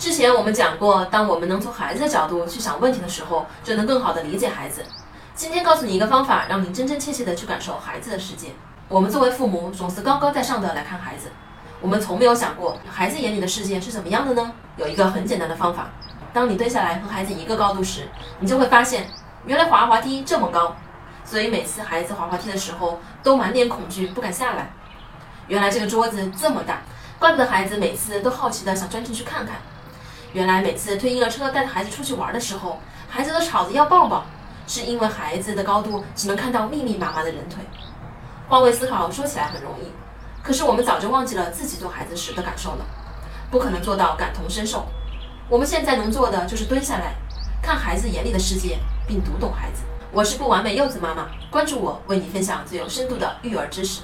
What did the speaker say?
之前我们讲过，当我们能从孩子的角度去想问题的时候，就能更好的理解孩子。今天告诉你一个方法，让你真真切切的去感受孩子的世界。我们作为父母，总是高高在上的来看孩子，我们从没有想过孩子眼里的世界是怎么样的呢？有一个很简单的方法，当你蹲下来和孩子一个高度时，你就会发现，原来滑滑梯这么高，所以每次孩子滑滑梯的时候都满脸恐惧，不敢下来。原来这个桌子这么大，怪不得孩子每次都好奇的想钻进去看看。原来每次推婴儿车带着孩子出去玩的时候，孩子都吵着要抱抱，是因为孩子的高度只能看到密密麻麻的人腿。换位思考说起来很容易，可是我们早就忘记了自己做孩子时的感受了，不可能做到感同身受。我们现在能做的就是蹲下来，看孩子眼里的世界，并读懂孩子。我是不完美柚子妈妈，关注我，为你分享最有深度的育儿知识。